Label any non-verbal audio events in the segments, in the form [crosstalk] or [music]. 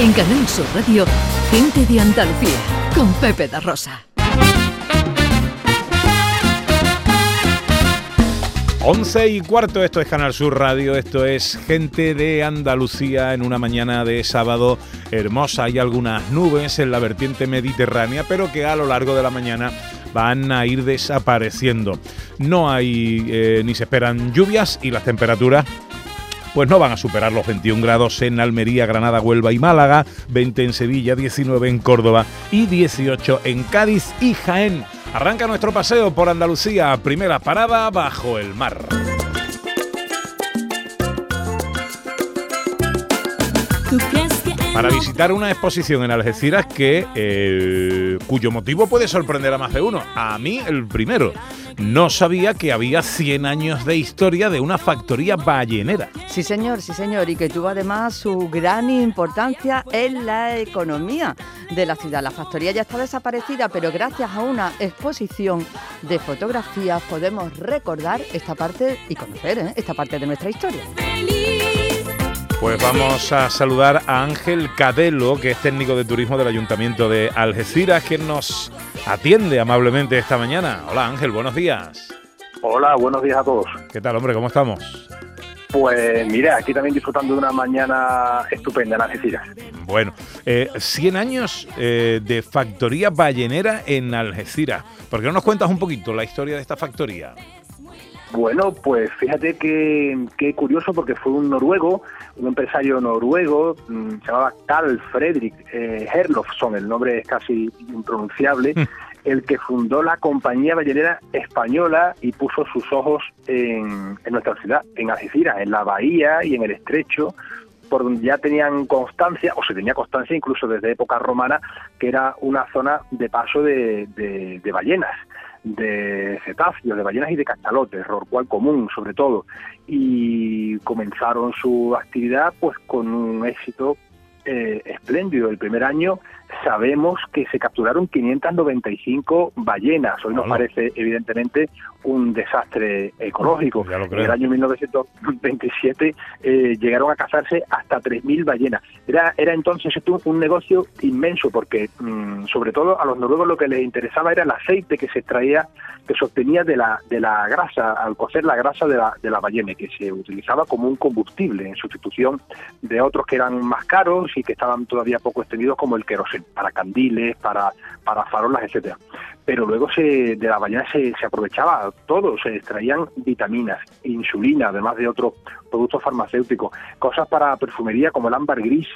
En Canal Sur Radio, Gente de Andalucía, con Pepe da Rosa. 11 y cuarto, esto es Canal Sur Radio, esto es Gente de Andalucía en una mañana de sábado hermosa. Hay algunas nubes en la vertiente mediterránea, pero que a lo largo de la mañana van a ir desapareciendo. No hay eh, ni se esperan lluvias y las temperaturas pues no van a superar los 21 grados en Almería, Granada, Huelva y Málaga, 20 en Sevilla, 19 en Córdoba y 18 en Cádiz y Jaén. Arranca nuestro paseo por Andalucía, primera parada bajo el mar. Para visitar una exposición en Algeciras que eh, cuyo motivo puede sorprender a más de uno. A mí el primero no sabía que había 100 años de historia de una factoría ballenera. Sí, señor, sí, señor, y que tuvo además su gran importancia en la economía de la ciudad. La factoría ya está desaparecida, pero gracias a una exposición de fotografías podemos recordar esta parte y conocer ¿eh? esta parte de nuestra historia. Pues vamos a saludar a Ángel Cadelo, que es técnico de turismo del Ayuntamiento de Algeciras, que nos atiende amablemente esta mañana. Hola Ángel, buenos días. Hola, buenos días a todos. ¿Qué tal, hombre? ¿Cómo estamos? Pues mira, aquí también disfrutando de una mañana estupenda en Algeciras. Bueno, 100 eh, años eh, de factoría ballenera en Algeciras. ¿Por qué no nos cuentas un poquito la historia de esta factoría? Bueno, pues fíjate que, curioso porque fue un noruego, un empresario noruego, mm, se llamaba Carl Fredrik eh, Herlofsson, el nombre es casi impronunciable, mm. el que fundó la compañía ballenera española y puso sus ojos en, en nuestra ciudad, en Algeciras, en la bahía y en el estrecho, por donde ya tenían constancia, o se tenía constancia incluso desde época romana, que era una zona de paso de, de ballenas de cetáceos, de ballenas y de cachalotes, rorcual común sobre todo, y comenzaron su actividad pues con un éxito eh, espléndido. El primer año sabemos que se capturaron 595 ballenas. Hoy nos parece, evidentemente, un desastre ecológico. en el año 1927 eh, llegaron a cazarse hasta 3.000 ballenas. Era, era entonces un negocio inmenso porque, mm, sobre todo, a los noruegos lo que les interesaba era el aceite que se extraía, que se obtenía de la, de la grasa, al cocer la grasa de la, de la ballena, que se utilizaba como un combustible en sustitución de otros que eran más caros y que estaban todavía poco extendidos, como el queroseno, para candiles, para, para farolas, etcétera. Pero luego se, de la ballena se, se aprovechaba todo, se extraían vitaminas, insulina, además de otros productos farmacéuticos, cosas para perfumería como el ámbar gris,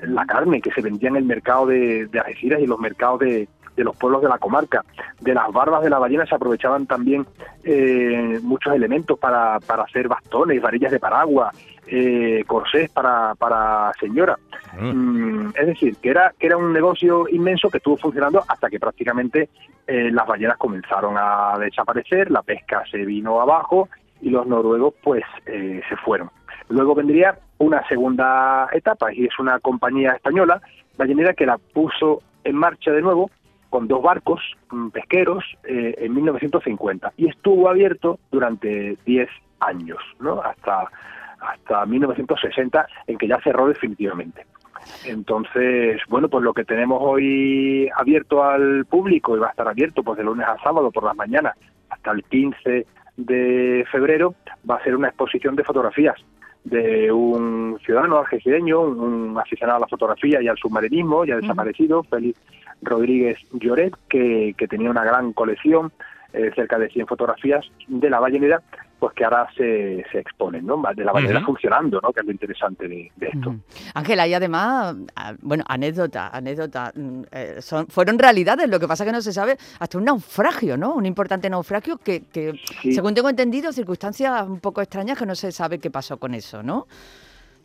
la carne que se vendía en el mercado de, de y los mercados de, de los pueblos de la comarca. De las barbas de la ballena se aprovechaban también eh, muchos elementos para, para hacer bastones, varillas de paraguas, eh, corsés para, para señora. Ah. Mm, es decir, que era, que era un negocio inmenso que estuvo funcionando hasta que prácticamente eh, las ballenas comenzaron a desaparecer, la pesca se vino abajo y los noruegos pues eh, se fueron. Luego vendría una segunda etapa y es una compañía española ballenera que la puso en marcha de nuevo con dos barcos mm, pesqueros eh, en 1950 y estuvo abierto durante 10 años, ¿no? Hasta hasta 1960 en que ya cerró definitivamente. Entonces, bueno, pues lo que tenemos hoy abierto al público y va a estar abierto pues de lunes a sábado por las mañanas hasta el 15 de febrero va a ser una exposición de fotografías de un ciudadano algecireño, un aficionado a la fotografía y al submarinismo, ya desaparecido, Félix Rodríguez Lloret, que, que tenía una gran colección, eh, cerca de 100 fotografías de la ballenera, pues que ahora se, se exponen, ¿no? De la ballenera funcionando, ¿no? Que es lo interesante de, esto. Ángela, y además, ah, bueno, anécdota, anécdota, mm, eh, son, fueron realidades, lo que pasa que no se sabe, hasta un naufragio, ¿no? Un importante naufragio que, que según tengo entendido, circunstancias un poco extrañas que no se sabe qué pasó con eso, ¿no?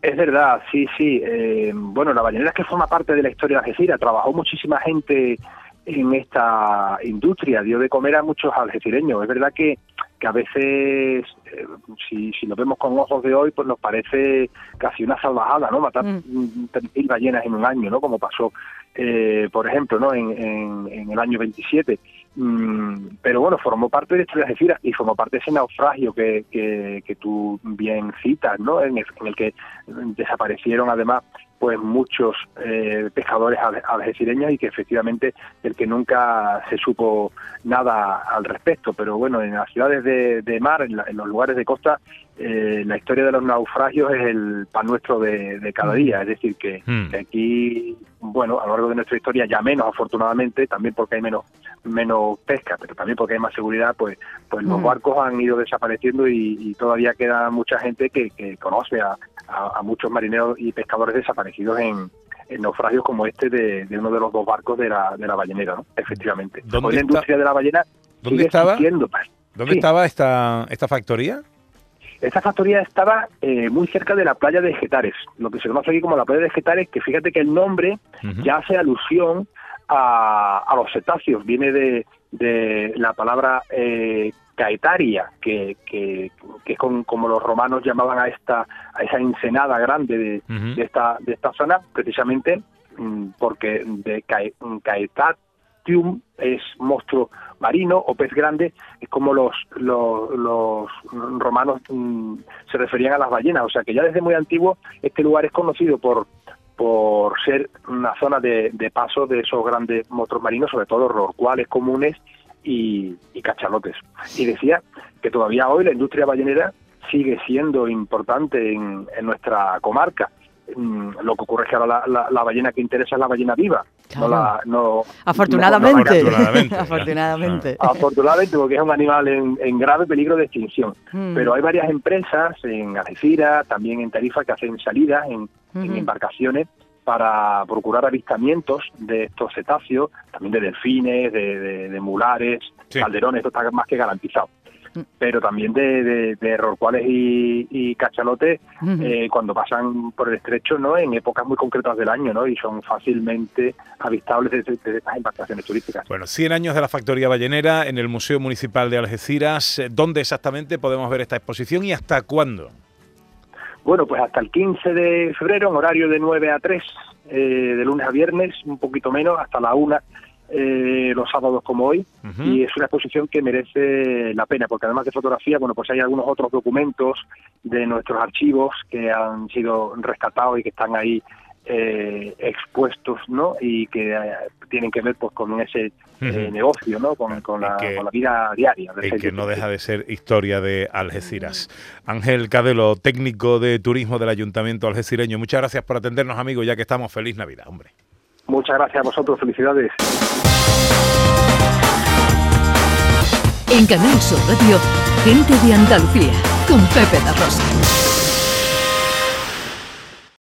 Es verdad, sí, sí. Eh, bueno, la ballenera es que forma parte de la historia de Algeciras. Trabajó muchísima gente en esta industria, dio de comer a muchos algecireños. Es verdad que, que a veces, eh, si, si lo vemos con ojos de hoy, pues nos parece casi una salvajada, ¿no? Matar mm. mil ballenas en un año, ¿no? Como pasó, eh, por ejemplo, ¿no? En, en, el año 27. Mm, pero bueno, formó parte de la historia de Algeciras y formó parte de ese naufragio que, que, que tú bien citas, ¿no? En el, en el que desaparecieron además pues muchos eh, pescadores algecireños y que efectivamente el que nunca se supo nada al respecto. Pero bueno, en las ciudades de, mar, en, los lugares de costa, eh, la historia de los naufragios es el pan nuestro de, cada día. Es decir, que, hmm. aquí, bueno, a lo largo de nuestra historia, ya menos afortunadamente, también porque hay menos menos pesca, pero también porque hay más seguridad, pues pues los hmm. barcos han ido desapareciendo y, todavía queda mucha gente que, que conoce a, a, muchos marineros y pescadores desaparecidos en, naufragios como este de, uno de los dos barcos de la, de la ballenera, ¿no? efectivamente. ¿Dónde la industria de la ballena ¿Dónde estaba? ¿Dónde estaba esta, esta factoría? Esta factoría estaba eh, muy cerca de la playa de Getares, lo que se conoce aquí como la playa de Getares, que fíjate que el nombre ya hace alusión a, a los cetáceos, viene de, de la palabra eh, caetaria, que, que, es como los romanos llamaban a esta a esa ensenada grande de, esta de esta zona, precisamente mm, porque de caetatium es monstruo marino o pez grande, es como los, los, romanos mm, se referían a las ballenas, o sea que ya desde muy antiguo este lugar es conocido por por ser una zona de, de paso de esos grandes monstruos marinos, sobre todo rorcuales comunes y, cachalotes. Y decía que todavía hoy la industria ballenera sigue siendo importante en, nuestra comarca. Mm, lo que ocurre es que ahora la, ballena que interesa es la ballena viva. No la, no, afortunadamente. [laughs] afortunadamente. afortunadamente. porque es un animal en, grave peligro de extinción. Hmm. Pero hay varias empresas en Algeciras, también en Tarifa, que hacen salidas en, en embarcaciones para procurar avistamientos de estos cetáceos, también de delfines, de, mulares, calderones, esto está más que garantizado. Mm. Pero también de, de, rorcuales y, cachalotes eh, cuando pasan por el estrecho, ¿no? En épocas muy concretas del año, ¿no? Y son fácilmente avistables desde, estas embarcaciones turísticas. Bueno, 100 años de la factoría ballenera en el Museo Municipal de Algeciras. ¿Dónde exactamente podemos ver esta exposición y hasta cuándo? Bueno, pues hasta el 15 de febrero, en horario de 9 a 3, eh, de lunes a viernes, un poquito menos, hasta la 1 eh, los sábados como hoy. Y es una exposición que merece la pena porque además de fotografía bueno pues hay algunos otros documentos de nuestros archivos que han sido rescatados y que están ahí eh, expuestos no y que eh, tienen que ver pues con ese eh, negocio no con, la, vida diaria y que no deja de ser historia de Algeciras. Ángel Cadelo técnico de turismo del Ayuntamiento algecireño muchas gracias por atendernos amigos ya que estamos feliz Navidad hombre. Muchas gracias a vosotros felicidades. En Canal Sur Radio gente de Andalucía con Pepe da Rosa